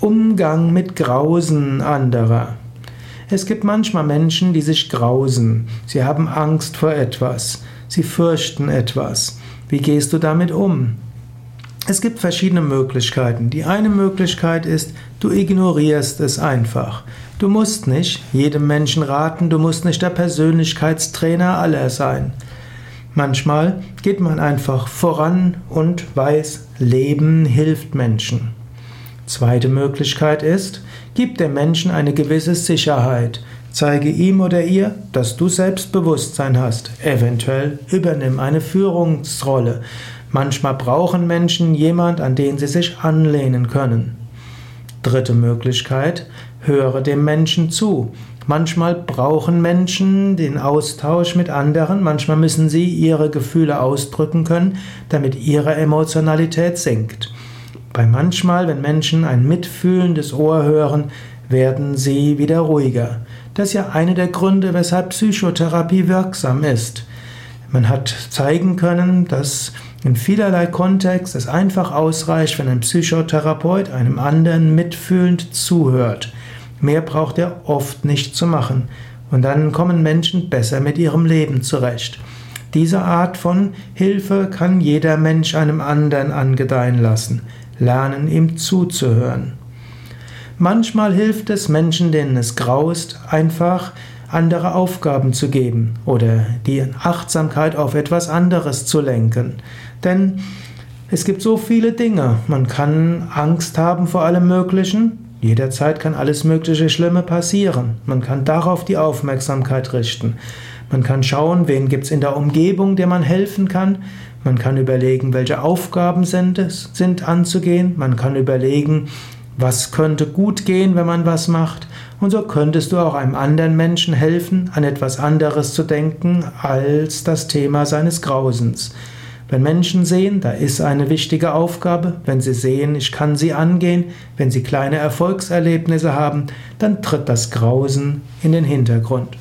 Umgang mit Grausen anderer. Es gibt manchmal Menschen, die sich grausen. Sie haben Angst vor etwas. Sie fürchten etwas. Wie gehst du damit um? Es gibt verschiedene Möglichkeiten. Die eine Möglichkeit ist, du ignorierst es einfach. Du musst nicht jedem Menschen raten, du musst nicht der Persönlichkeitstrainer aller sein. Manchmal geht man einfach voran und weiß, Leben hilft Menschen. Zweite Möglichkeit ist, gib dem Menschen eine gewisse Sicherheit. Zeige ihm oder ihr, dass du Selbstbewusstsein hast. Eventuell übernimm eine Führungsrolle. Manchmal brauchen Menschen jemand, an den sie sich anlehnen können. Dritte Möglichkeit, höre dem Menschen zu. Manchmal brauchen Menschen den Austausch mit anderen, manchmal müssen sie ihre Gefühle ausdrücken können, damit ihre Emotionalität sinkt. Bei manchmal, wenn Menschen ein mitfühlendes Ohr hören, werden sie wieder ruhiger. Das ist ja einer der Gründe, weshalb Psychotherapie wirksam ist. Man hat zeigen können, dass in vielerlei Kontext es einfach ausreicht, wenn ein Psychotherapeut einem anderen mitfühlend zuhört. Mehr braucht er oft nicht zu machen. Und dann kommen Menschen besser mit ihrem Leben zurecht. Diese Art von Hilfe kann jeder Mensch einem anderen angedeihen lassen lernen ihm zuzuhören. Manchmal hilft es Menschen, denen es graust, einfach andere Aufgaben zu geben oder die Achtsamkeit auf etwas anderes zu lenken. Denn es gibt so viele Dinge. Man kann Angst haben vor allem Möglichen. Jederzeit kann alles Mögliche Schlimme passieren. Man kann darauf die Aufmerksamkeit richten. Man kann schauen, wen gibt es in der Umgebung, der man helfen kann. Man kann überlegen, welche Aufgaben sind sind anzugehen. Man kann überlegen, was könnte gut gehen, wenn man was macht. Und so könntest du auch einem anderen Menschen helfen, an etwas anderes zu denken als das Thema seines Grausens. Wenn Menschen sehen, da ist eine wichtige Aufgabe, wenn sie sehen, ich kann sie angehen, wenn sie kleine Erfolgserlebnisse haben, dann tritt das Grausen in den Hintergrund.